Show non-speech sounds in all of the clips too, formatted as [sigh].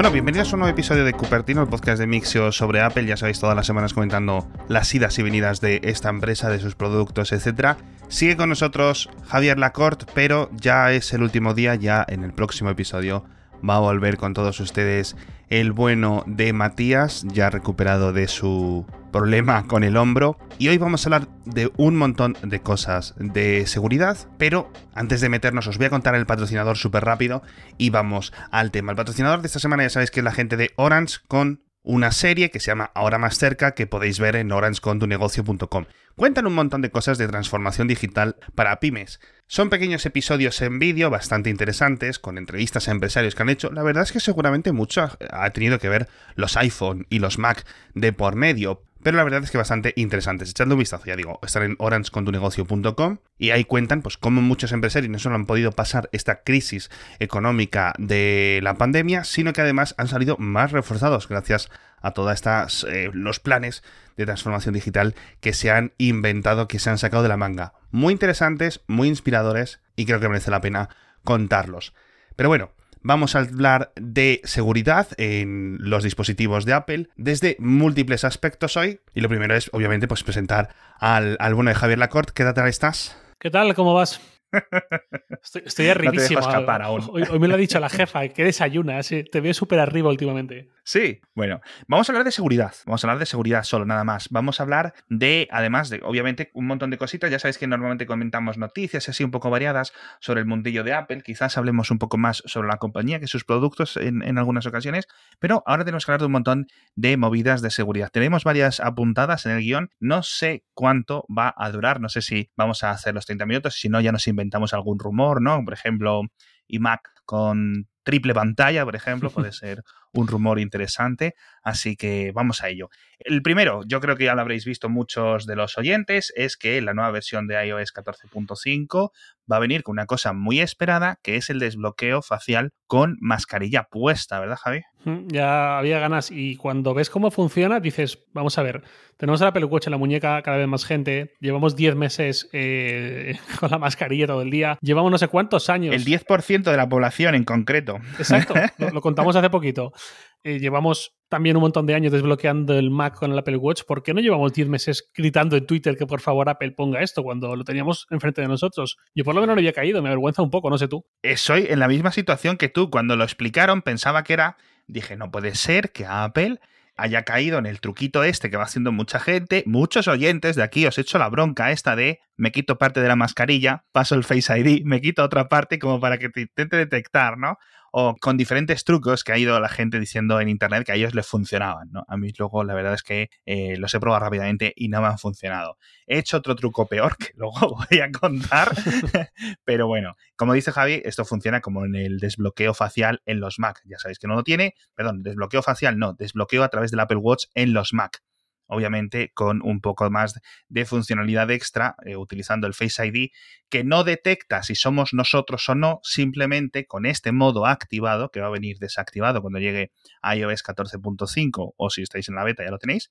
Bueno, bienvenidos a un nuevo episodio de Cupertino, el podcast de Mixio sobre Apple. Ya sabéis, todas las semanas comentando las idas y venidas de esta empresa, de sus productos, etc. Sigue con nosotros Javier Lacorte, pero ya es el último día, ya en el próximo episodio va a volver con todos ustedes el bueno de Matías, ya recuperado de su problema con el hombro. Y hoy vamos a hablar de un montón de cosas de seguridad, pero antes de meternos os voy a contar el patrocinador súper rápido y vamos al tema. El patrocinador de esta semana ya sabéis que es la gente de Orange con una serie que se llama Ahora más cerca que podéis ver en orangecontunegocio.com. Cuentan un montón de cosas de transformación digital para pymes. Son pequeños episodios en vídeo bastante interesantes, con entrevistas a empresarios que han hecho. La verdad es que seguramente mucho ha tenido que ver los iPhone y los Mac de por medio, pero la verdad es que bastante interesantes. Echadle un vistazo, ya digo, están en orangecontunegocio.com y ahí cuentan pues cómo muchos empresarios no solo han podido pasar esta crisis económica de la pandemia, sino que además han salido más reforzados gracias a todos estos eh, los planes de transformación digital que se han inventado, que se han sacado de la manga. Muy interesantes, muy inspiradores y creo que merece la pena contarlos. Pero bueno, vamos a hablar de seguridad en los dispositivos de Apple desde múltiples aspectos hoy. Y lo primero es, obviamente, pues presentar al, al bueno de Javier Lacorte. ¿Qué tal estás? ¿Qué tal? ¿Cómo vas? [laughs] Estoy, estoy arribísimo. Hoy, hoy, me lo ha dicho la jefa, que desayuna, te veo súper arriba últimamente. Sí, bueno, vamos a hablar de seguridad. Vamos a hablar de seguridad solo, nada más. Vamos a hablar de, además de, obviamente, un montón de cositas. Ya sabéis que normalmente comentamos noticias así un poco variadas sobre el mundillo de Apple. Quizás hablemos un poco más sobre la compañía que sus productos en, en algunas ocasiones. Pero ahora tenemos que hablar de un montón de movidas de seguridad. Tenemos varias apuntadas en el guion. No sé cuánto va a durar. No sé si vamos a hacer los 30 minutos. Si no, ya nos inventamos algún rumor, ¿no? Por ejemplo, iMac con triple pantalla, por ejemplo, puede [laughs] ser un rumor interesante, así que vamos a ello. El primero, yo creo que ya lo habréis visto muchos de los oyentes, es que la nueva versión de iOS 14.5 va a venir con una cosa muy esperada, que es el desbloqueo facial con mascarilla puesta, ¿verdad, Javi? Ya había ganas y cuando ves cómo funciona, dices, vamos a ver, tenemos el Apple Watch en la muñeca, cada vez más gente, llevamos 10 meses eh, [laughs] con la mascarilla todo el día, llevamos no sé cuántos años. El 10% de la población en concreto. Exacto, [laughs] lo, contamos hace poquito. Eh, llevamos también un montón de años desbloqueando el Mac con el Apple Watch. ¿Por qué no llevamos 10 meses gritando en Twitter que por favor Apple ponga esto cuando lo teníamos enfrente de nosotros? Yo por lo menos no había caído, me avergüenza un poco, no sé tú. Soy en la misma situación que tú. Cuando lo explicaron pensaba que era... Dije, no puede ser que Apple haya caído en el truquito este que va haciendo mucha gente. Muchos oyentes de aquí os he hecho la bronca esta de me quito parte de la mascarilla, paso el Face ID, me quito otra parte como para que te intente detectar, ¿no? O con diferentes trucos que ha ido la gente diciendo en internet que a ellos les funcionaban, ¿no? A mí luego la verdad es que eh, los he probado rápidamente y no me han funcionado. He hecho otro truco peor que [laughs] luego voy a contar, [laughs] pero bueno, como dice Javi, esto funciona como en el desbloqueo facial en los Mac. Ya sabéis que no lo tiene, perdón, desbloqueo facial no, desbloqueo a través del Apple Watch en los Mac obviamente con un poco más de funcionalidad extra, eh, utilizando el Face ID, que no detecta si somos nosotros o no, simplemente con este modo activado, que va a venir desactivado cuando llegue a iOS 14.5 o si estáis en la beta ya lo tenéis,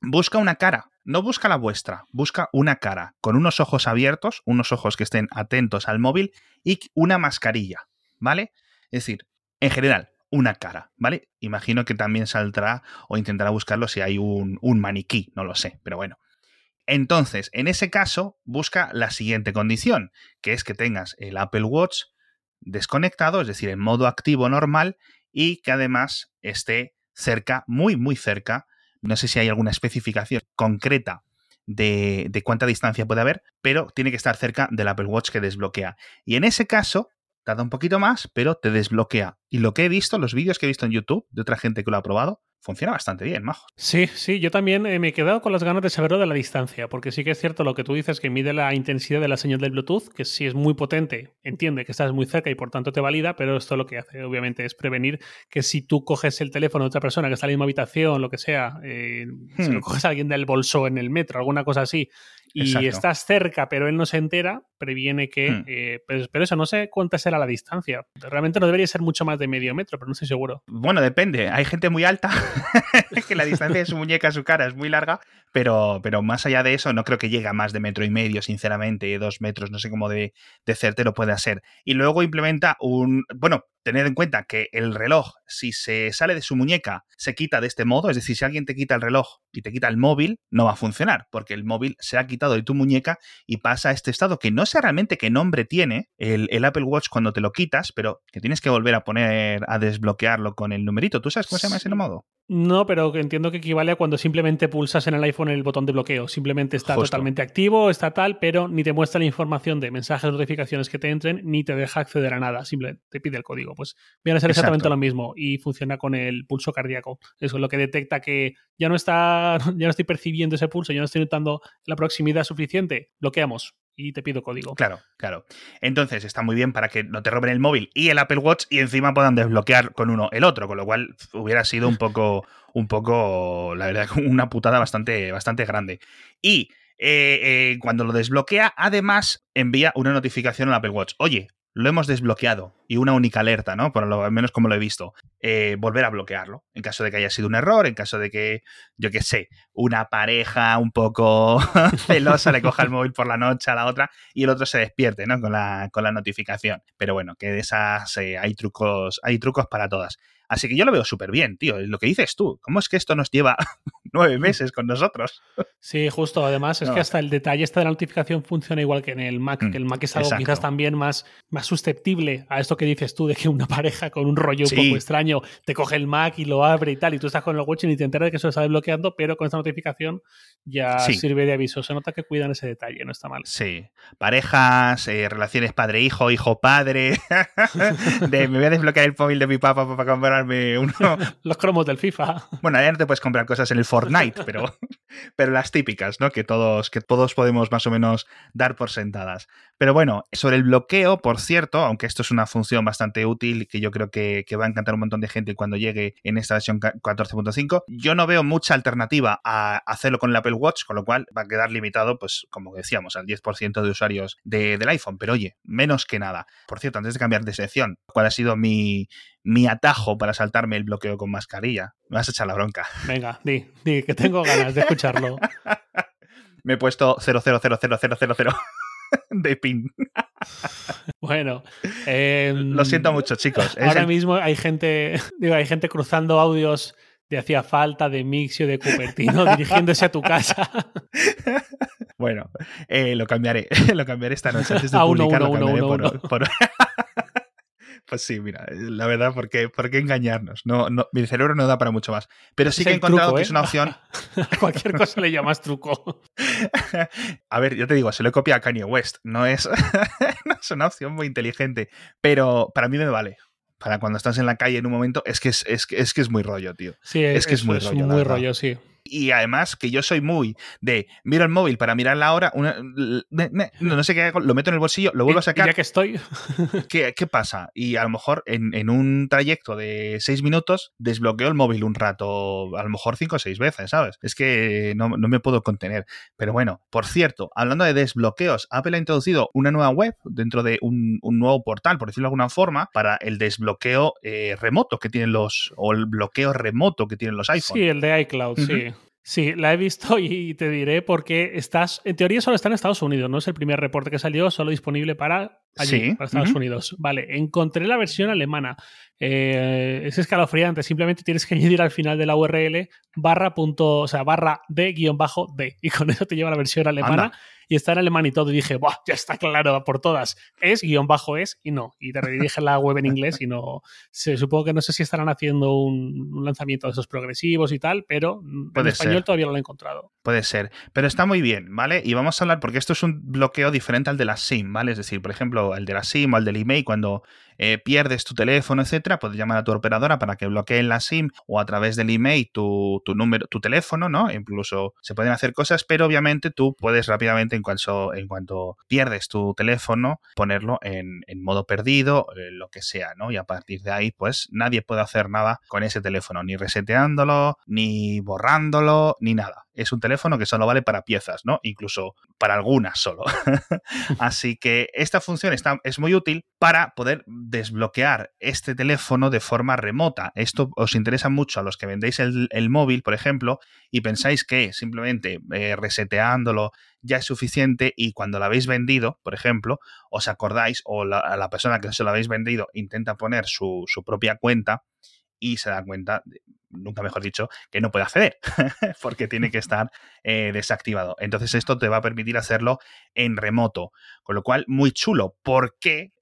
busca una cara, no busca la vuestra, busca una cara, con unos ojos abiertos, unos ojos que estén atentos al móvil y una mascarilla, ¿vale? Es decir, en general, una cara, ¿vale? Imagino que también saldrá o intentará buscarlo si hay un, maniquí, no lo sé, pero bueno. Entonces, en ese caso, busca la siguiente condición, que es que tengas el Apple Watch desconectado, es decir, en modo activo normal, y que además esté cerca, muy, muy cerca. No sé si hay alguna especificación concreta de, de, cuánta distancia puede haber, pero tiene que estar cerca del Apple Watch que desbloquea. Y en ese caso, tarda un poquito más, pero te desbloquea. Y lo que he visto, los vídeos que he visto en YouTube de otra gente que lo ha probado, funciona bastante bien, majo. Sí, sí, yo también eh, me he quedado con las ganas de saberlo de la distancia, porque sí que es cierto lo que tú dices, que mide la intensidad de la señal del Bluetooth, que si es muy potente, entiende que estás muy cerca y por tanto te valida, pero esto lo que hace, obviamente, es prevenir que si tú coges el teléfono de otra persona que está en la misma habitación, lo que sea, eh, si lo hmm. coges a alguien del bolso en el metro, alguna cosa así, y estás cerca, pero él no se entera, previene que. Hmm. Eh, pues, pero eso, no sé cuánta será la distancia. Realmente no debería ser mucho más de medio metro, pero no estoy seguro. Bueno, depende. Hay gente muy alta [laughs] que la distancia de su muñeca a su cara es muy larga, pero, pero más allá de eso, no creo que llegue a más de metro y medio, sinceramente, dos metros, no sé cómo de, de certero puede ser. Y luego implementa un. Bueno, tened en cuenta que el reloj, si se sale de su muñeca, se quita de este modo, es decir, si alguien te quita el reloj y te quita el móvil, no va a funcionar, porque el móvil se ha quitado de tu muñeca y pasa a este estado que no sé realmente qué nombre tiene el, el Apple Watch cuando te lo quitas, pero que tienes que volver a poner a desbloquearlo con el numerito. ¿Tú sabes cómo se llama ese modo? No, pero entiendo que equivale a cuando simplemente pulsas en el iPhone el botón de bloqueo. Simplemente está totalmente activo, está tal, pero ni te muestra la información de mensajes, notificaciones que te entren, ni te deja acceder a nada. Simplemente te pide el código. Pues viene a ser exactamente lo mismo y funciona con el pulso cardíaco. Eso es lo que detecta que ya no está, [laughs] ya no estoy percibiendo ese pulso, ya no estoy notando la proximidad suficiente. Bloqueamos y te pido código. Claro, claro. Entonces está muy bien para que no te roben el móvil y el Apple Watch y encima puedan desbloquear con uno el otro, con lo cual hubiera sido un poco, un poco, la verdad, [laughs] una putada bastante, bastante grande. Y eh, eh, cuando lo desbloquea, además envía una notificación al Apple Watch. Oye, lo hemos desbloqueado y una única alerta, ¿no? Por lo menos como lo he visto. Eh, volver a bloquearlo en caso de que haya sido un error, en caso de que, yo qué sé, una pareja un poco [laughs] celosa le coja el móvil por la noche a la otra y el otro se despierte, ¿no? Con la, con la notificación. Pero bueno, que de esas eh, hay trucos, hay trucos para todas. Así que yo lo veo súper bien, tío. Lo que dices tú, ¿cómo es que esto nos lleva [laughs] nueve meses con nosotros? Sí, justo. Además, es que hasta el detalle este de la notificación funciona igual que en el Mac, mm, que el Mac es algo quizás también más, más susceptible a esto que dices tú, de que una [laughs] pareja con un rollo un poco extraño te coge el Mac y lo abre y tal, y tú estás con el watch y te enteras de que eso está desbloqueando, pero con esta notificación ya sirve de aviso. Se nota que cuidan ese detalle, no está mal. Sí. Parejas, eh, relaciones padre-hijo, hijo-padre. [laughs] me voy a desbloquear el móvil de mi papá para comprar uno. [laughs] Los cromos del FIFA. Bueno, ya no te puedes comprar cosas en el Fortnite, pero, pero las típicas, ¿no? Que todos, que todos podemos más o menos dar por sentadas. Pero bueno, sobre el bloqueo, por cierto, aunque esto es una función bastante útil que yo creo que, va a encantar un montón de gente cuando llegue en esta versión 14.5, yo no veo mucha alternativa a hacerlo con el Apple Watch, con lo cual va a quedar limitado, pues como decíamos, al 10% de usuarios del iPhone. Pero oye, menos que nada. Por cierto, antes de cambiar de sección, ¿cuál ha sido mi, mi atajo para saltarme el bloqueo con mascarilla? Me vas a echar la bronca. Venga, di, di, que tengo ganas de escucharlo. [laughs] Me he puesto 0000000 [laughs] de pin. Bueno, em, lo siento mucho, chicos. ahora mismo hay gente, [laughs] digo, hay gente cruzando audios de hacía falta, de Mixio, de Cupertino, dirigiéndose a tu casa. Bueno, eh, lo cambiaré, lo cambiaré esta noche antes de publicarlo. Pues sí, mira, la verdad, ¿por qué, ¿por qué engañarnos? No, no, mi cerebro no da para mucho más. Pero sí que he encontrado que es una ¿eh? opción. [laughs] A cualquier cosa le llamas truco. [laughs] a ver, yo te digo, se lo he copiado a Kanye West. No es, [laughs] no es una opción muy inteligente. Pero para mí me vale para cuando estás en la calle en un momento, es que es, es, es que es muy rollo, tío. Sí, es, que es muy rollo. Muy rollo, sí. Y además que yo soy muy de miro el móvil para mirar la hora, no, sé qué hago, lo meto en el bolsillo, lo vuelvo a sacar. ya que estoy. [laughs] ¿Qué, pasa? Y a lo mejor en, un trayecto de seis minutos desbloqueo el móvil un rato, a lo mejor cinco o seis veces, ¿sabes? Es que no, me puedo contener. Pero bueno, por cierto, hablando de desbloqueos, Apple ha introducido una nueva web dentro de un, nuevo portal, por decirlo de alguna forma, para el desbloqueo eh, remoto que tienen los, o el bloqueo remoto que tienen los iPhones. Sí, el de iCloud, sí. Sí, la he visto y te diré porque estás, en teoría solo está en Estados Unidos, no es el primer reporte que salió, solo disponible para allí, para Estados Unidos. Vale, encontré la versión alemana. Eh, es escalofriante, simplemente tienes que [laughs] añadir al final de la URL barra punto, o sea, barra de guion bajo D y con eso te lleva la versión alemana y está en alemán y todo. Y dije, ¡buah! Ya está claro por todas. Es, guion bajo es y no. Y te redirige la web en inglés y no. Se, supongo que no sé si estarán haciendo un, lanzamiento de esos progresivos y tal, pero en español todavía no lo he encontrado. Puede ser. Pero está muy bien, ¿vale? Y vamos a hablar, porque esto es un bloqueo diferente al de la SIM, ¿vale? Es decir, por ejemplo, el de la SIM o el del email, cuando eh, pierdes tu teléfono, etcétera, puedes llamar a tu operadora para que bloqueen la SIM o a través del email tu, número, tu teléfono, ¿no? Incluso se pueden hacer cosas, pero obviamente tú puedes rápidamente, en cuanto, en cuanto pierdes tu teléfono, ponerlo en, modo perdido, eh, lo que sea, ¿no? Y a partir de ahí, pues nadie puede hacer nada con ese teléfono, ni reseteándolo, ni borrándolo, ni nada. Es un teléfono que solo vale para piezas, ¿no? Incluso para algunas solo. [laughs] Así que esta función está, es muy útil para poder desbloquear este teléfono de forma remota. Esto os interesa mucho a los que vendéis el, móvil, por ejemplo, y pensáis que simplemente eh, reseteándolo ya es suficiente y cuando lo habéis vendido, por ejemplo, os acordáis o la, la persona que se lo habéis vendido intenta poner su, su propia cuenta y se da cuenta, nunca mejor dicho, que no puede acceder [laughs] porque tiene que estar eh, desactivado. Entonces esto te va a permitir hacerlo en remoto, con lo cual muy chulo. ¿Por qué?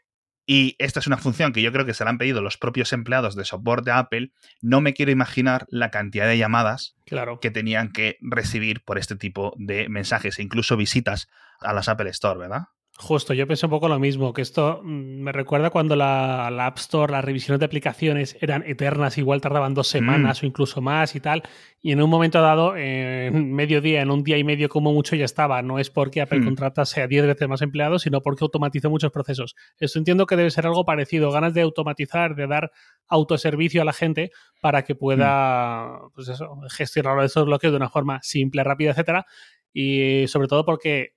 Y esta es una función que yo creo que se la han pedido los propios empleados de soporte de Apple. No me quiero imaginar la cantidad de llamadas claro. que tenían que recibir por este tipo de mensajes e incluso visitas a las Apple Store, ¿verdad? Justo, yo pensé un poco lo mismo, que esto mm, me recuerda cuando la, App Store, las revisiones de aplicaciones eran eternas, igual tardaban dos semanas mm. o incluso más y tal, y en un momento dado, en [laughs] medio día, en un día y medio como mucho ya estaba. No es porque Apple mm. contratase a 10 veces más empleados, sino porque automatizó muchos procesos. Esto entiendo que debe ser algo parecido, ganas de automatizar, de dar autoservicio a la gente para que pueda pues eso, gestionar esos bloques de una forma simple, rápida, etcétera. Y sobre todo porque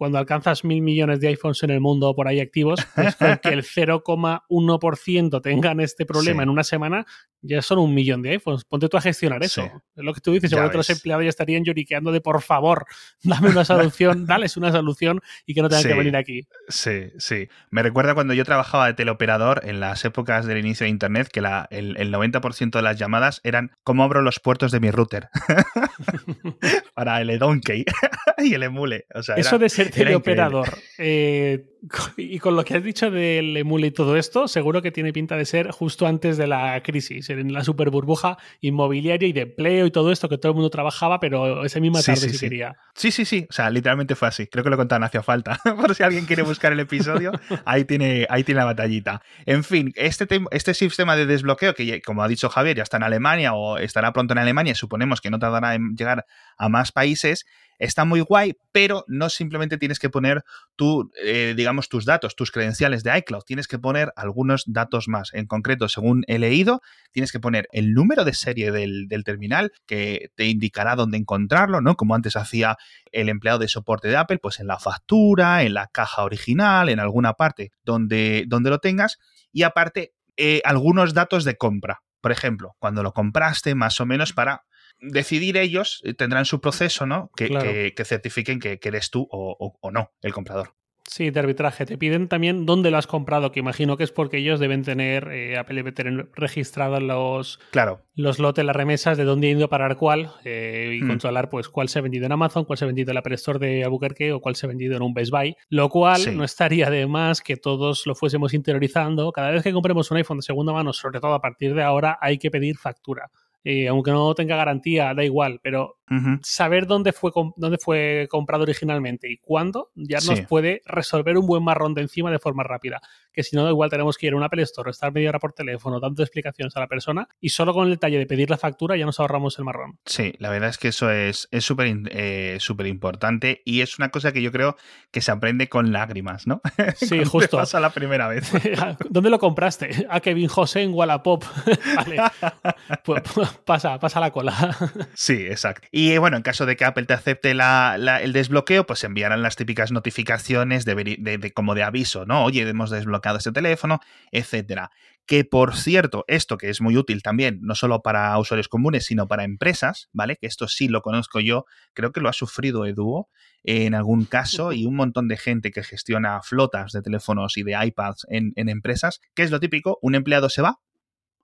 cuando alcanzas mil millones de iPhones en el mundo por ahí activos, pues que el [laughs] 0,1% tengan este problema en una semana, ya son un millón de iPhones. Ponte tú a gestionar eso. Es lo que tú dices, seguro otros empleados ya estarían lloriqueando de por favor, dame una solución, [laughs] dales una solución y que no tengan que venir aquí. Sí, sí. Me recuerda cuando yo trabajaba de teleoperador en las épocas del inicio de Internet, que la, el, 90% de las llamadas eran ¿cómo abro los puertos de mi router? [laughs] Para el Donkey y el Emule. eso de ser teleoperador eh, [laughs] y con lo que has dicho del Emule y todo esto, seguro que tiene pinta de ser justo antes de la crisis en la super burbuja inmobiliaria y de empleo y todo esto que todo el mundo trabajaba, pero esa misma tarde sí, quería. Sí, sí, sí. O sea, literalmente fue así. Creo que lo contaron hacia falta. [laughs] Por si alguien quiere buscar el episodio, ahí tiene, ahí tiene la batallita. En fin, este, este sistema de desbloqueo, que como ha dicho Javier, ya está en Alemania o estará pronto en Alemania, suponemos que no tardará en llegar a más países, está muy guay, pero no simplemente tienes que poner tu, eh, digamos, tus datos, tus credenciales de iCloud, tienes que poner algunos datos más. En concreto, según he leído, tienes que poner el número de serie del, terminal que te indicará dónde encontrarlo, ¿no? Como antes hacía el empleado de soporte de Apple, pues en la factura, en la caja original, en alguna parte donde, donde lo tengas. Y aparte, eh, algunos datos de compra. Por ejemplo, cuando lo compraste, más o menos para decidir ellos, eh, tendrán su proceso, ¿no? Que, que, certifiquen que, eres tú o, o, no el comprador. Sí, de arbitraje. Te piden también dónde lo has comprado, que imagino que es porque ellos deben tener, eh, Apple debe tener registrados los, claro. los lotes, las remesas, de dónde ha ido a parar cuál, eh, y hmm. controlar pues cuál se ha vendido en Amazon, cuál se ha vendido en la Apple Store de Albuquerque o cuál se ha vendido en un Best Buy. Lo cual no estaría de más que todos lo fuésemos interiorizando. Cada vez que compremos un iPhone de segunda mano, sobre todo a partir de ahora, hay que pedir factura. Eh, aunque no tenga garantía, da igual, pero saber dónde fue, dónde fue comprado originalmente y cuándo ya nos puede resolver un buen marrón de encima de forma rápida. Que si no, igual tenemos que ir a una Apple Store, estar media hora por teléfono, dando explicaciones a la persona y solo con el detalle de pedir la factura ya nos ahorramos el marrón. Sí, la verdad es que eso es súper eh, súper importante y es una cosa que yo creo que se aprende con lágrimas, ¿no? [laughs] Sí, justo. pasa la primera vez. [laughs] ¿Dónde lo compraste? A Kevin José en Wallapop. [laughs] vale. Pues, pues, pasa, pasa la cola. sí, exacto. Y bueno, en caso de que Apple te acepte el desbloqueo, pues enviarán las típicas notificaciones de, como de aviso, ¿no? Oye, hemos desbloqueado este teléfono, etcétera. Que por cierto, esto que es muy útil también, no solo para usuarios comunes, sino para empresas, ¿vale? Que esto sí lo conozco yo, creo que lo ha sufrido Eduo en algún caso y un montón de gente que gestiona flotas de teléfonos y de iPads en, en empresas, que es lo típico, un empleado se va,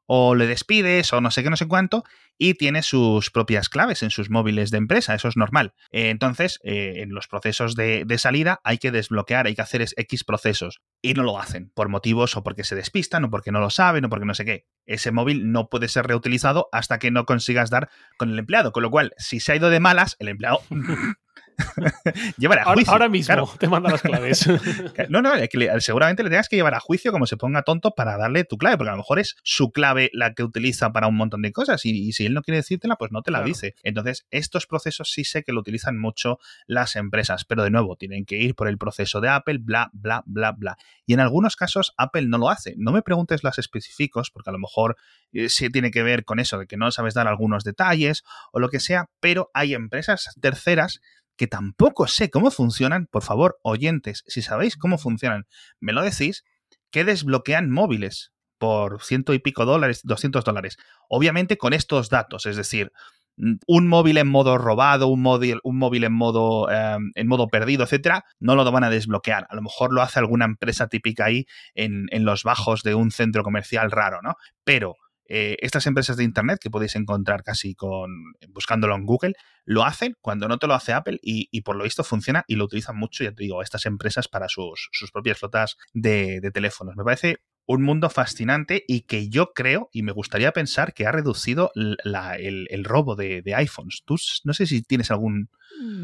o le despides o no sé qué, no sé cuánto, y tiene sus propias claves en sus móviles de empresa, eso es normal. Eh, entonces, eh, en los procesos de, salida hay que desbloquear, hay que hacer X procesos, y no lo hacen, por motivos o porque se despistan, o porque no lo saben, o porque no sé qué. Ese móvil no puede ser reutilizado hasta que no consigas dar con el empleado, con lo cual, si se ha ido de malas, el empleado [laughs] [laughs] llevar a juicio. Ahora, mismo te manda las claves. [laughs] no, no, seguramente le tengas que llevar a juicio como se ponga tonto para darle tu clave, porque a lo mejor es su clave la que utiliza para un montón de cosas y, si él no quiere decírtela, pues no te la dice. Entonces, estos procesos sí sé que lo utilizan mucho las empresas, pero de nuevo, tienen que ir por el proceso de Apple, bla, bla, bla, bla. Y en algunos casos Apple no lo hace. No me preguntes las específicos, porque a lo mejor eh, sí tiene que ver con eso de que no sabes dar algunos detalles o lo que sea, pero hay empresas terceras que tampoco sé cómo funcionan. Por favor, oyentes, si sabéis cómo funcionan, me lo decís, que desbloquean móviles por ciento y pico dólares, 200 dólares. Obviamente con estos datos, es decir, mm, un móvil en modo robado, un móvil, un móvil en modo em, en modo perdido, etcétera, no lo van a desbloquear. A lo mejor lo hace alguna empresa típica ahí en, en los bajos de un centro comercial raro, ¿no? Pero eh, estas empresas de Internet que podéis encontrar casi con buscándolo en Google, lo hacen cuando no te lo hace Apple y, por lo visto funciona y lo utilizan mucho, ya te digo, estas empresas para sus, propias flotas de, teléfonos. Me parece un mundo fascinante y que yo creo y me gustaría pensar que ha reducido el, robo de, iPhones. Tú no sé si tienes algún...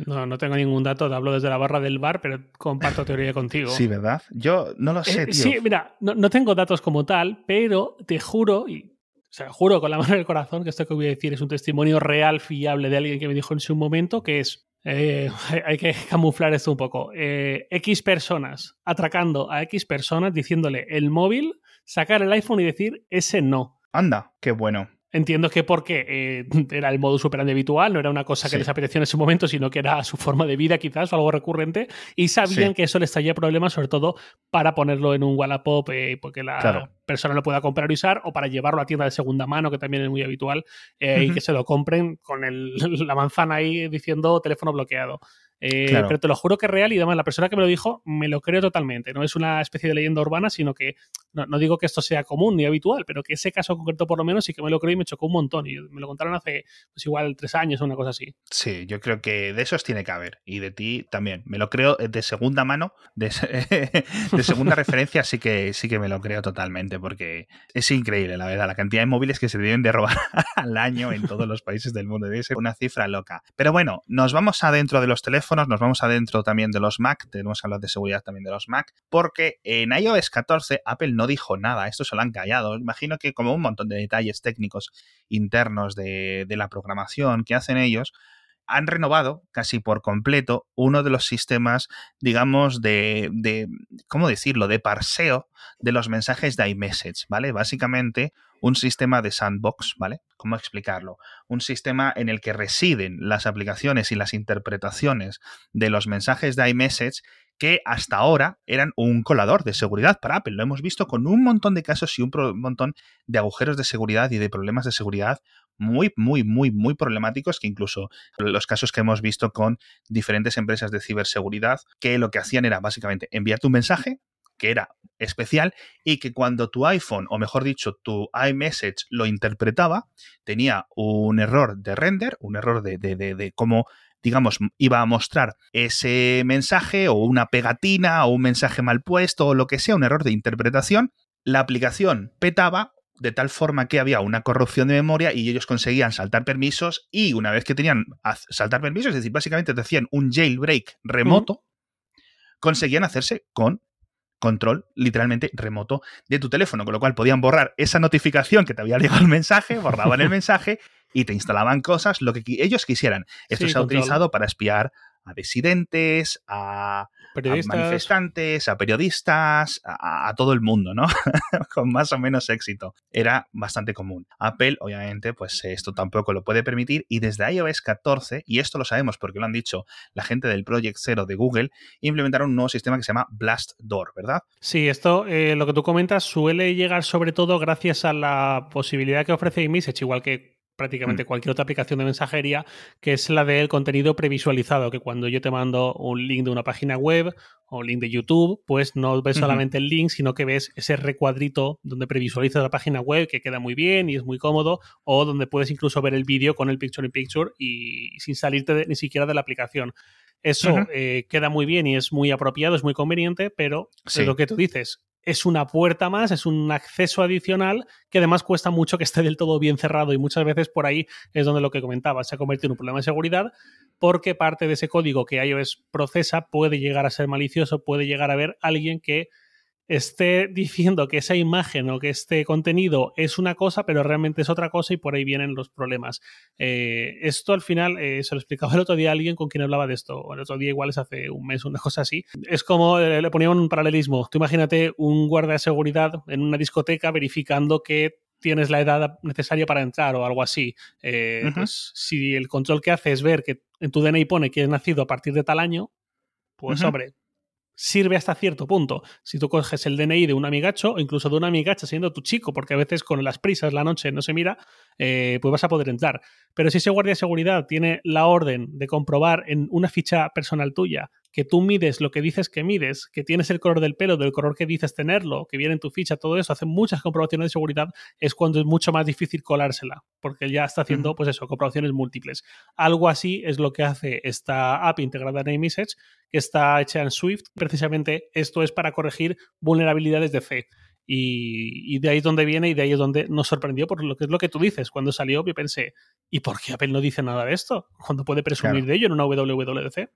No, no tengo ningún dato, te hablo desde la barra del bar, pero comparto teoría [laughs] contigo. Sí, ¿verdad? Yo no lo sé, eh, tío. Sí, mira, no, no, tengo datos como tal, pero te juro, y o sea, juro con la [laughs] mano en el corazón que esto que voy a decir es un testimonio real, fiable de alguien que me dijo en su momento, que es, eh, [laughs] hay que camuflar esto un poco, eh, X personas atracando a X personas diciéndole el móvil, sacar el iPhone y decir ese no. Anda, qué bueno. Entiendo que porque eh, era el modo superante habitual, no era una cosa que les apeteció en ese momento, sino que era su forma de vida quizás o algo recurrente, y sabían que eso les traía problemas, sobre todo para ponerlo en un Wallapop, eh, porque la persona lo pueda comprar y usar, o para llevarlo a tienda de segunda mano, que también es muy habitual, eh, y que se lo compren con [laughs] la manzana ahí diciendo teléfono bloqueado. Eh, pero te lo juro que es real y además la persona que me lo dijo me lo creo totalmente. No es una especie de leyenda urbana, sino que no, digo que esto sea común ni habitual, pero que ese caso concreto por lo menos sí que me lo creo y me chocó un montón. Y me lo contaron hace pues igual tres años o una cosa así. Sí, yo creo que de esos tiene que haber. Y de ti también. Me lo creo de segunda mano, de, [laughs] segunda [laughs] referencia sí que, sí que me lo creo totalmente, porque es increíble, la verdad, la cantidad de móviles que se deben de robar [laughs] al año en todos los países del mundo. Debe ser una cifra loca. Pero bueno, nos vamos adentro de los teléfonos nos vamos adentro también de los Mac, tenemos que hablar de seguridad también de los Mac, porque en iOS 14 Apple no dijo nada, esto se lo han callado. Imagino que como un montón de detalles técnicos internos de, la programación que hacen ellos, han renovado casi por completo uno de los sistemas, digamos, de, de, ¿cómo decirlo?, de parseo de los mensajes de iMessage, ¿vale? Básicamente un sistema de sandbox, ¿vale? ¿Cómo explicarlo? Un sistema en el que residen las aplicaciones y las interpretaciones de los mensajes de iMessage que hasta ahora eran un colador de seguridad para Apple. Lo hemos visto con un montón de casos y un montón de agujeros de seguridad y de problemas de seguridad muy, muy, muy, muy problemáticos que incluso los casos que hemos visto con diferentes empresas de ciberseguridad que lo que hacían era básicamente enviarte un mensaje que era especial y que cuando tu iPhone, o mejor dicho, tu iMessage lo interpretaba, tenía un error de render, un error de, de, cómo digamos, iba a mostrar ese mensaje o una pegatina o un mensaje mal puesto o lo que sea, un error de interpretación, la aplicación petaba de tal forma que había una corrupción de memoria y ellos conseguían saltar permisos y una vez que tenían saltar permisos, es decir, básicamente te hacían un jailbreak remoto, conseguían hacerse con control literalmente remoto de tu teléfono, con lo cual podían borrar esa notificación que te había llegado el mensaje, borraban el [laughs] mensaje y te instalaban cosas, lo que ellos quisieran. Esto se ha utilizado para espiar a disidentes, a, manifestantes, a periodistas, a, todo el mundo, ¿no? [laughs] Con más o menos éxito. Era bastante común. Apple, obviamente, pues esto tampoco lo puede permitir y desde iOS 14, y esto lo sabemos porque lo han dicho la gente del Project Zero de Google, implementaron un nuevo sistema que se llama Blast Door, ¿verdad? Sí, esto, eh, lo que tú comentas, suele llegar sobre todo gracias a la posibilidad que ofrece iMessage, igual que prácticamente mm. cualquier otra aplicación de mensajería, que es la del contenido previsualizado, que cuando yo te mando un link de una página web o un link de YouTube, pues no ves solamente el link, sino que ves ese recuadrito donde previsualizas la página web, que queda muy bien y es muy cómodo, o donde puedes incluso ver el vídeo con el picture in picture y sin salirte ni siquiera de la aplicación. Eso eh, queda muy bien y es muy apropiado, es muy conveniente, pero es lo que tú dices es una puerta más, es un acceso adicional que además cuesta mucho que esté del todo bien cerrado. Y muchas veces por ahí es donde lo que comentaba se ha convertido en un problema de seguridad porque parte de ese código que iOS procesa puede llegar a ser malicioso, puede llegar a ver alguien que esté diciendo que esa imagen o que este contenido es una cosa, pero realmente es otra cosa y por ahí vienen los problemas. Eh, esto al final eh, se lo explicaba el otro día a alguien con quien hablaba de esto, el otro día igual es hace un mes, una cosa así. Es como eh, le ponía un paralelismo. Tú imagínate un guardia de seguridad en una discoteca verificando que tienes la edad necesaria para entrar o algo así. pues, si el control que hace es ver que en tu DNI pone que has nacido a partir de tal año, pues hombre, sirve hasta cierto punto. Si tú coges el DNI de un amigacho o incluso de una amigacha siendo tu chico, porque a veces con las prisas la noche no se mira, eh, pues vas a poder entrar. Pero si ese guardia de seguridad tiene la orden de comprobar en una ficha personal tuya que tú mides lo que dices que mides, que tienes el color del pelo del color que dices tenerlo, que viene en tu ficha, todo eso, hace muchas comprobaciones de seguridad, es cuando es mucho más difícil colársela, porque ya está haciendo, pues eso, comprobaciones múltiples. Algo así es lo que hace esta app integrada en iMessage, que está hecha en Swift. Precisamente esto es para corregir vulnerabilidades de fe. Y, de ahí es donde viene y de ahí es donde nos sorprendió por lo que es lo que tú dices. Cuando salió, yo pensé, ¿y por qué Apple no dice nada de esto? Cuando puede presumir de ello en una WWDC.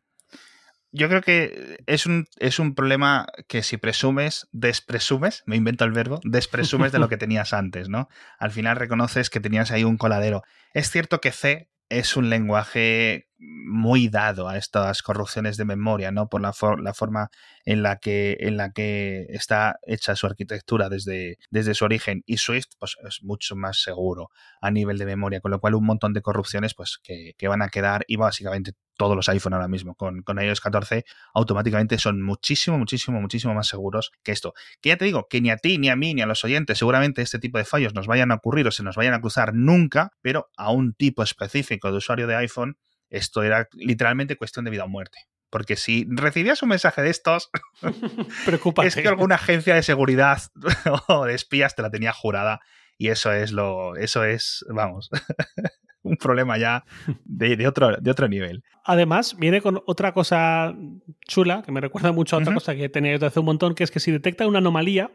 Yo creo que es un, es un problema que si presumes, despresumes, me invento el verbo, despresumes de lo que [laughs] tenías antes, ¿no? Al final reconoces que tenías ahí un coladero. Es cierto que C es un lenguaje muy dado a estas corrupciones de memoria, ¿no? Por la, la forma en la, que, en la que está hecha su arquitectura desde, desde su origen. Y Swift, pues, es mucho más seguro a nivel de memoria, con lo cual un montón de corrupciones, pues, que, que van a quedar, y básicamente todos los iPhone ahora mismo con, con iOS 14 automáticamente son muchísimo, muchísimo, muchísimo más seguros que esto. Que ya te digo, que ni a ti, ni a mí, ni a los oyentes seguramente este tipo de fallos nos vayan a ocurrir o se nos vayan a cruzar nunca, pero a un tipo específico de usuario de iPhone esto era literalmente cuestión de vida o muerte. Porque si recibías un mensaje de estos, [laughs] es que alguna agencia de seguridad [laughs] o de espías te la tenía jurada. Y eso es lo. Eso es, vamos, [laughs] un problema ya de, otro, de otro nivel. Además, viene con otra cosa chula, que me recuerda mucho a otra cosa que tenía desde hace un montón, que es que si detecta una anomalía,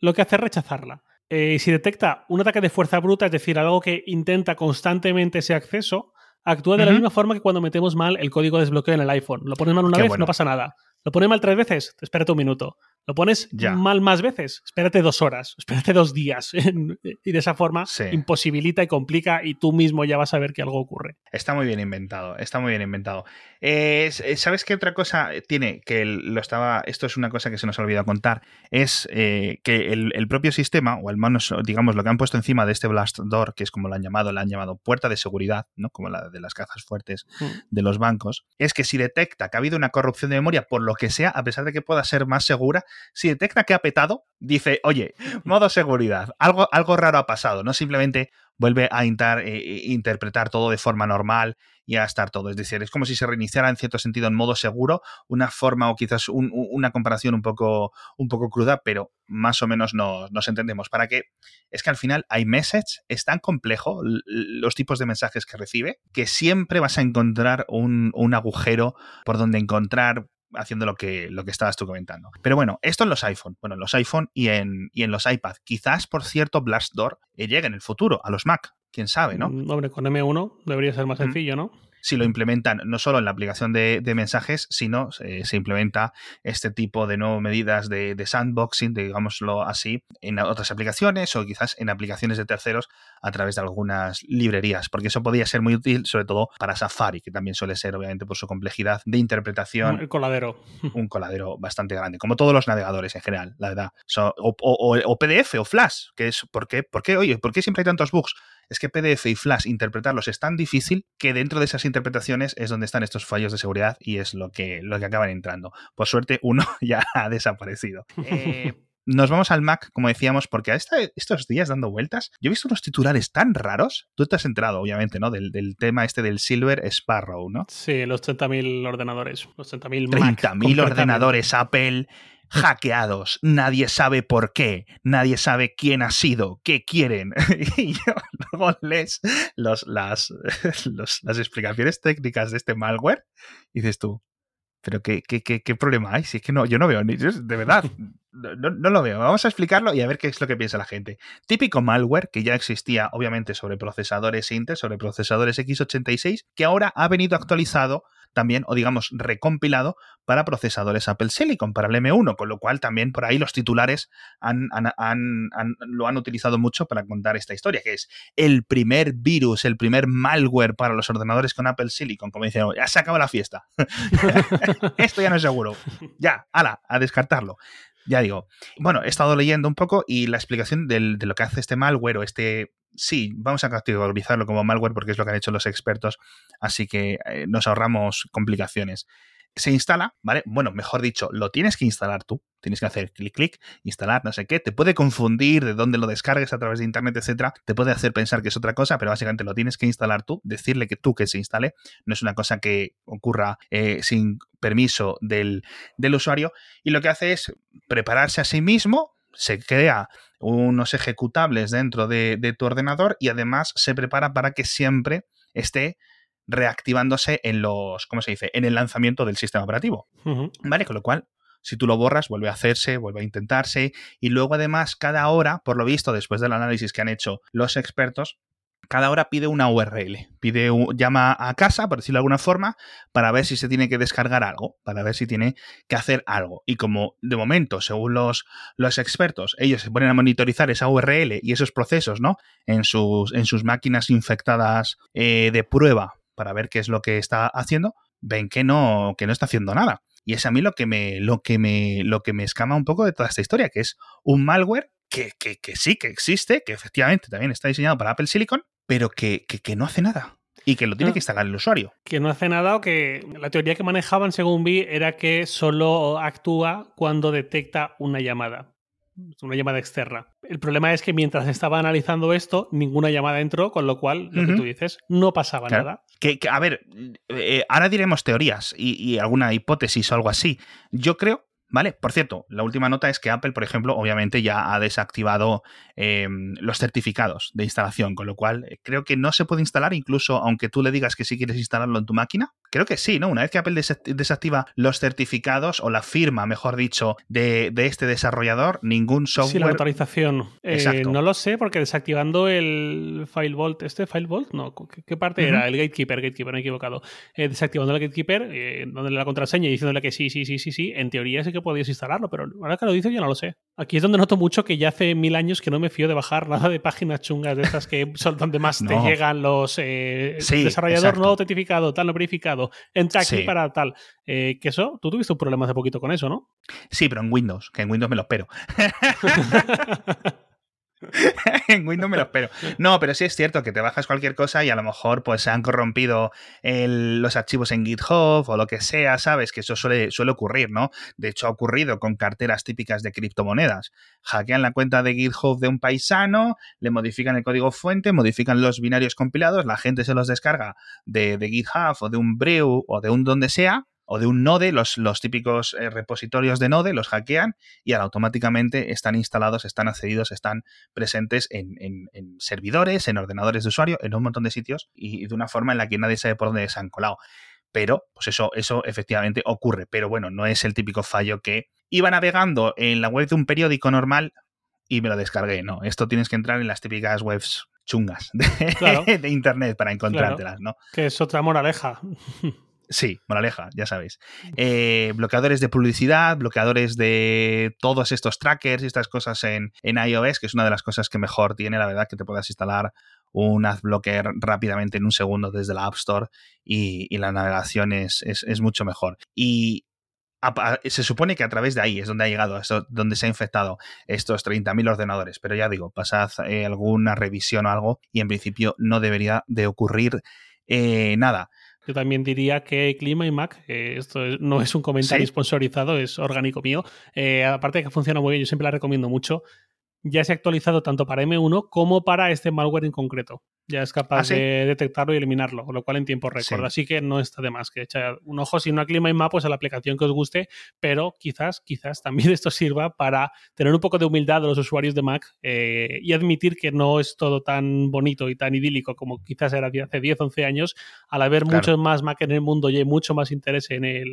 lo que hace es rechazarla. Eh, si detecta un ataque de fuerza bruta, es decir, algo que intenta constantemente ese acceso, actúa de la misma forma que cuando metemos mal el código de desbloqueo en el iPhone. Lo pones mal una vez, no pasa nada. Lo pones mal tres veces, espérate un minuto. Lo pones mal más veces, espérate dos horas, [laughs] espérate dos días. y de esa forma imposibilita y complica y tú mismo ya vas a ver que algo ocurre. Está muy bien inventado, está muy bien inventado. Eh, ¿Sabes qué otra cosa tiene? Que lo estaba. Esto es una cosa que se nos ha olvidado contar. Es eh, que el, propio sistema, o al menos, digamos, lo que han puesto encima de este Blast Door, que es como lo han llamado, lo han llamado puerta de seguridad, ¿no? Como la de las cajas fuertes mm. de los bancos, es que si detecta que ha habido una corrupción de memoria, por lo que sea, a pesar de que pueda ser más segura, si detecta que ha petado, dice, oye, [laughs] modo seguridad, algo, algo raro ha pasado, no simplemente vuelve a eh, eh, interpretar todo de forma normal y a estar todo. Es decir, es como si se reiniciara en cierto sentido en modo seguro, una forma o quizás una comparación un poco, un poco cruda, pero más o menos nos, nos, entendemos. Para que es que al final iMessage es tan complejo, los tipos de mensajes que recibe, que siempre vas a encontrar un, un agujero por donde encontrar haciendo lo que, lo que estabas tú comentando. Pero bueno, esto en los iPhone, bueno, en los iPhone y en, y en los iPad. Quizás, por cierto, Blast Door eh, llegue en el futuro a los Mac. Quién sabe, ¿no? Mm, hombre, con M1 debería ser más mm. sencillo, ¿no? Si lo implementan no solo en la aplicación de, mensajes, sino eh, se implementa este tipo de nuevas medidas de, sandboxing, digámoslo así, en otras aplicaciones o quizás en aplicaciones de terceros a través de algunas librerías, porque eso podría ser muy útil, sobre todo para Safari, que también suele ser, obviamente, por su complejidad de interpretación. Un coladero. [laughs] Un coladero bastante grande, como todos los navegadores en general, la verdad. o, PDF o Flash, que es, ¿por qué? ¿Por qué, oye, por qué siempre hay tantos bugs? Es que PDF y Flash interpretarlos es tan difícil que dentro de esas interpretaciones es donde están estos fallos de seguridad y es lo que, lo que acaban entrando. Por suerte, uno [laughs] ya ha desaparecido. Eh, nos vamos al Mac, como decíamos, porque a estos días dando vueltas, yo he visto unos titulares tan raros. Tú te has enterado, obviamente, ¿no? Del, tema este del Silver Sparrow, ¿no? Sí, los 30.000 ordenadores. Los 30.000 30.000 ordenadores Apple hackeados. Nadie sabe por qué, nadie sabe quién ha sido, qué quieren. [laughs] y yo luego lees los, las, [laughs] las explicaciones técnicas de este malware y dices tú, pero qué, qué, qué, qué problema hay, si es que no, yo no veo ni, de verdad, no, lo veo. Vamos a explicarlo y a ver qué es lo que piensa la gente. Típico malware que ya existía, obviamente, sobre procesadores Intel, sobre procesadores x86, que ahora ha venido actualizado también, o digamos, recompilado para procesadores Apple Silicon, para el M1, con lo cual también por ahí los titulares han, lo han utilizado mucho para contar esta historia, que es el primer virus, el primer malware para los ordenadores con Apple Silicon, como dicen, ya se acaba la fiesta. [laughs] Esto ya no es seguro. Ya, ala, a descartarlo ya digo, bueno, he estado leyendo un poco y la explicación de lo que hace este malware o este... Sí, vamos a categorizarlo como malware porque es lo que han hecho los expertos, así que eh, nos ahorramos complicaciones se instala, ¿vale? Bueno, mejor dicho, lo tienes que instalar tú. Tienes que hacer clic, clic, instalar, no sé qué. Te puede confundir de dónde lo descargues a través de internet, etcétera. Te puede hacer pensar que es otra cosa, pero básicamente lo tienes que instalar tú, decirle que tú que se instale. No es una cosa que ocurra eh, sin permiso del, usuario. Y lo que hace es prepararse a sí mismo, se crea unos ejecutables dentro de, de tu ordenador y además se prepara para que siempre esté reactivándose en los, ¿cómo se dice? En el lanzamiento del sistema operativo. ¿Vale? Con lo cual, si tú lo borras, vuelve a hacerse, vuelve a intentarse. Y luego, además, cada hora, por lo visto, después del análisis que han hecho los expertos, cada hora pide una URL, pide llama a casa, por decirlo de alguna forma, para ver si se tiene que descargar algo, para ver si tiene que hacer algo. Y como de momento, según los, los expertos, ellos se ponen a monitorizar esa URL y esos procesos, ¿no? En sus, en sus máquinas infectadas eh, de prueba para ver qué es lo que está haciendo, ven que no, que no está haciendo nada. Y es a mí lo que me, lo que me, lo que me escama un poco de toda esta historia, que es un malware que, sí, que existe, que efectivamente también está diseñado para Apple Silicon, pero que, no hace nada. Y que lo tiene que instalar el usuario. Que no hace nada o que la teoría que manejaban, según vi, era que solo actúa cuando detecta una llamada una llamada externa. El problema es que mientras estaba analizando esto, ninguna llamada entró, con lo cual, lo que tú dices, no pasaba nada. Que, a ver, eh, ahora diremos teorías y, alguna hipótesis o algo así. Yo creo ¿Vale? Por cierto, la última nota es que Apple, por ejemplo, obviamente ya ha desactivado em, los certificados de instalación, con lo cual eh, creo que no se puede instalar incluso aunque tú le digas que sí quieres instalarlo en tu máquina. Creo que sí, ¿no? Una vez que Apple desactiva los certificados o la firma, mejor dicho, de, este desarrollador, ningún software... Sí, la autorización. Eh, no lo sé porque desactivando el FileVault, ¿este FileVault? No, ¿qué, parte era? El Gatekeeper, Gatekeeper, me he equivocado. Eh, desactivando el Gatekeeper, dándole la contraseña y diciéndole que sí, sí, sí, sí, sí, en teoría sí que podías instalarlo, pero ahora que lo dices yo no lo sé. Aquí es donde noto mucho que ya hace mil años que no me fío de bajar nada de páginas chungas de estas que son donde más te [laughs] llegan los eh, desarrollador no autentificado, tal no verificado, entra aquí para tal. Eh, que eso, tú tuviste un problema hace poquito con eso, ¿no? Sí, pero en Windows, que en Windows me lo espero. [laughs] [laughs] en Windows me lo espero. No, pero sí es cierto que te bajas cualquier cosa y a lo mejor pues se han corrompido los archivos en GitHub o lo que sea, ¿sabes? Que eso suele, suele ocurrir, ¿no? De hecho ha ocurrido con carteras típicas de criptomonedas. Hackean la cuenta de GitHub de un paisano, le modifican el código fuente, modifican los binarios compilados, la gente se los descarga de, de GitHub o de un Brew o de un donde sea o de un Node, los, los típicos eh, repositorios de Node, los hackean y automáticamente están instalados, están accedidos, están presentes en, servidores, en ordenadores de usuario, en un montón de sitios y de una forma en la que nadie sabe por dónde se han colado. Pero, pues eso, eso efectivamente ocurre. Pero bueno, no es el típico fallo que iba navegando en la web de un periódico normal y me lo descargué. No, esto tienes que entrar en las típicas webs chungas de, [laughs] internet para encontrártelas, ¿no? Que es otra moraleja. [laughs] Sí, moraleja, ya sabéis. Eh, bloqueadores de publicidad, bloqueadores de todos estos trackers y estas cosas en, iOS, que es una de las cosas que mejor tiene, la verdad, que te puedas instalar un adblocker rápidamente en un segundo desde la App Store y, la navegación es, mucho mejor. Y se supone que a través de ahí es donde ha llegado, donde se ha infectado estos 30.000 ordenadores. Pero ya digo, pasad eh, alguna revisión o algo y en principio no debería de ocurrir eh, nada. Yo también diría que Clima y Mac, esto no es un comentario sponsorizado, es orgánico mío. Eh, aparte de que funciona muy bien, yo siempre la recomiendo mucho. Ya se ha actualizado tanto para M1 como para este malware en concreto. Ya es capaz ¿Ah, de detectarlo y eliminarlo, lo cual en tiempo récord. Sí. Así que no está de más que echar un ojo. Si no a Clima y Map, pues a la aplicación que os guste, pero quizás, quizás también [laughs] esto sirva para tener un poco de humildad de los usuarios de Mac eh, y admitir que no es todo tan bonito y tan idílico como quizás era hace 10, 11 años, al haber Claro. muchos más Mac en el mundo y hay mucho más interés en, el,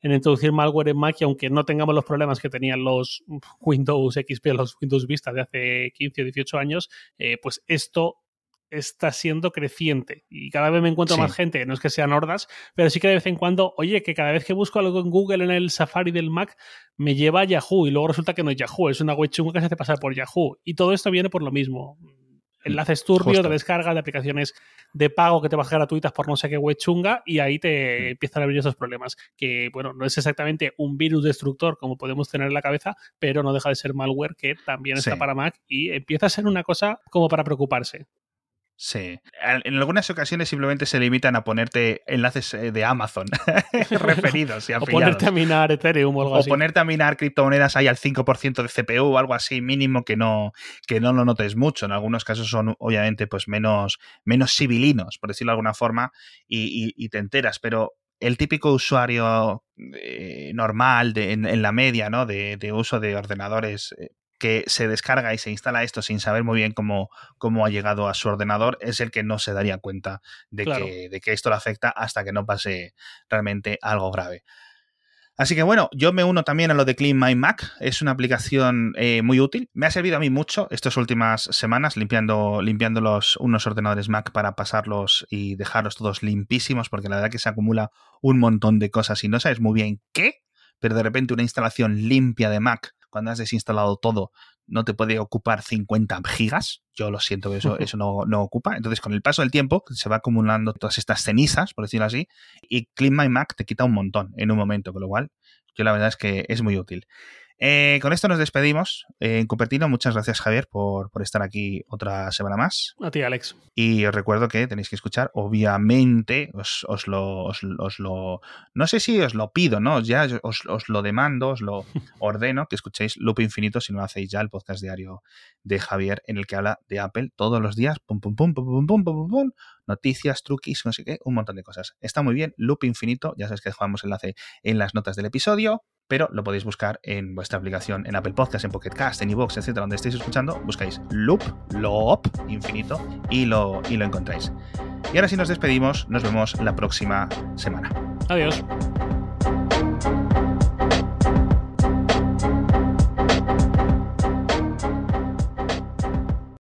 en introducir malware en Mac y aunque no tengamos los problemas que tenían los Windows XP, los Windows Vista de hace 15 o 18 años, eh, pues esto está siendo creciente y cada vez me encuentro Sí. más gente, no es que sean hordas, pero sí que de vez en cuando, oye, que cada vez que busco algo en Google en el Safari del Mac me lleva a Yahoo y luego resulta que no es Yahoo, es una web chunga que se hace pasar por Yahoo y todo esto viene por lo mismo. Enlaces turbios de descarga de aplicaciones de pago que te bajan gratuitas por no sé qué web chunga y ahí te Mm. empiezan a abrir esos problemas. Que, bueno, no es exactamente un virus destructor como podemos tener en la cabeza, pero no deja de ser malware que también está para Mac y empieza a ser una cosa como para preocuparse. Sí. En algunas ocasiones simplemente se limitan a ponerte enlaces eh, de Amazon [laughs] referidos y O afiliados. ponerte a minar Ethereum o algo o así. ponerte a minar criptomonedas ahí al 5% de CPU o algo así mínimo que no, que no lo notes mucho. En algunos casos son obviamente pues menos, menos civilinos, por decirlo de alguna forma, y, y- y te enteras, pero el típico usuario eh, normal de- en, en la media ¿no? de, de uso de ordenadores eh, que se descarga y se instala esto sin saber muy bien cómo, cómo ha llegado a su ordenador es el que no se daría cuenta de, Claro. que, de que esto le afecta hasta que no pase realmente algo grave. Así que bueno, yo me uno también a lo de Clean My Mac. Es una aplicación eh, muy útil. Me ha servido a mí mucho estas últimas semanas limpiando, limpiando los, unos ordenadores Mac para pasarlos y dejarlos todos limpísimos, porque la verdad que se acumula un montón de cosas y no sabes muy bien qué, pero de repente una instalación limpia de Mac, cuando has desinstalado todo, no te puede ocupar 50 gigas. Yo lo siento, eso, [laughs] eso no, no ocupa. Entonces, con el paso del tiempo, se va acumulando todas estas cenizas, por decirlo así, y Clean My Mac te quita un montón en un momento, con lo cual yo la verdad es que es muy útil. Eh, con esto nos despedimos. en Cupertino, muchas gracias Javier por, estar aquí otra semana más. A ti, Alex. Y os recuerdo que tenéis que escuchar, obviamente, os, lo, os, lo, No sé si os lo pido, ¿no? Ya os, lo demando, os lo [laughs] ordeno que escuchéis Loop Infinito si no hacéis ya, el podcast diario de Javier en el que habla de Apple todos los días. Pum, pum, pum, pum, pum, pum, pum, pum noticias, truquis, no sé qué, un montón de cosas. Está muy bien, Loop Infinito, ya sabes que dejamos enlace en las notas del episodio pero lo podéis buscar en vuestra aplicación, en Apple Podcast, en Pocket Cast, en iVoox, etcétera, donde estéis escuchando, buscáis Loop, Loop Infinito y lo, y lo encontráis. Y ahora sí nos despedimos, nos vemos la próxima semana. Adiós.